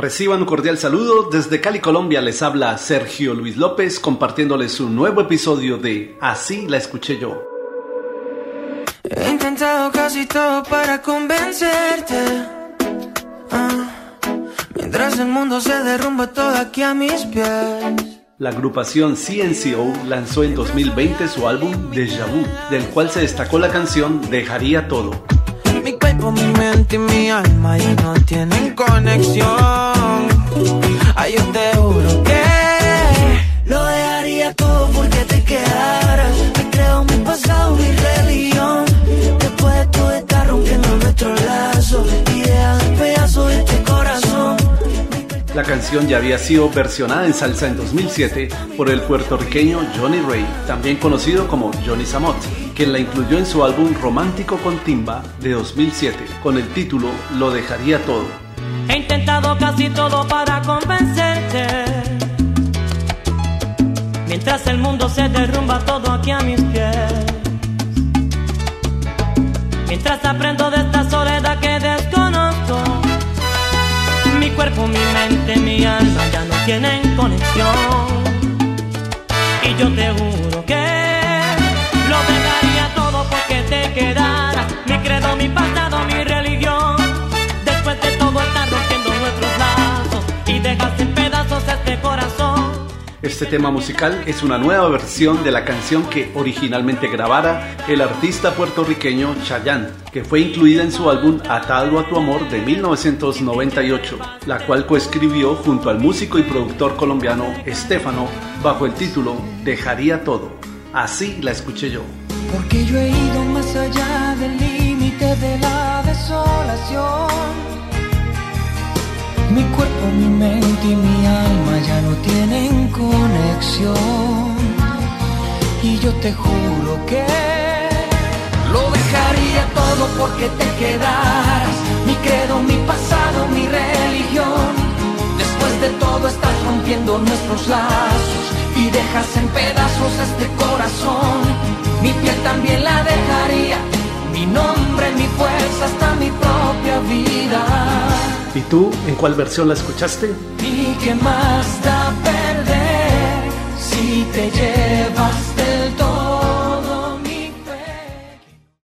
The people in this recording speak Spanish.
Reciban un cordial saludo. Desde Cali, Colombia, les habla Sergio Luis López compartiéndoles un nuevo episodio de Así la escuché yo. He intentado casi todo para convencerte. Ah, mientras el mundo se derrumba todo aquí a mis pies. La agrupación CNCO lanzó en 2020 su álbum Deja Vu, del cual se destacó la canción Dejaría Todo. Mi cuerpo, mi mente y mi alma ya no tienen conexión. La canción ya había sido versionada en salsa en 2007 por el puertorriqueño Johnny Ray, también conocido como Johnny Samot, quien la incluyó en su álbum Romántico con Timba de 2007 con el título Lo dejaría todo. He intentado casi todo para convencerte. Mientras el mundo se derrumba todo aquí a mis pies. Mientras aprendo de cuerpo, mi mente, mi alma ya no tienen conexión. Y yo te juro Este tema musical es una nueva versión de la canción que originalmente grabara el artista puertorriqueño Chayanne, que fue incluida en su álbum Atado a tu amor de 1998, la cual coescribió junto al músico y productor colombiano Estefano bajo el título Dejaría todo. Así la escuché yo. Porque yo he ido más allá del límite de la desolación. Mi cuerpo, mi mente y mi alma ya no tienen conexión. Y yo te juro que lo dejaría todo porque te quedaras. Mi credo, mi pasado, mi religión. Después de todo estás rompiendo nuestros lazos y dejas en pedazos este corazón. Mi piel también la dejaría, mi nombre, mi fuerza, vida. ¿Y tú en cuál versión la escuchaste? ¿Y qué más da perder si te llevas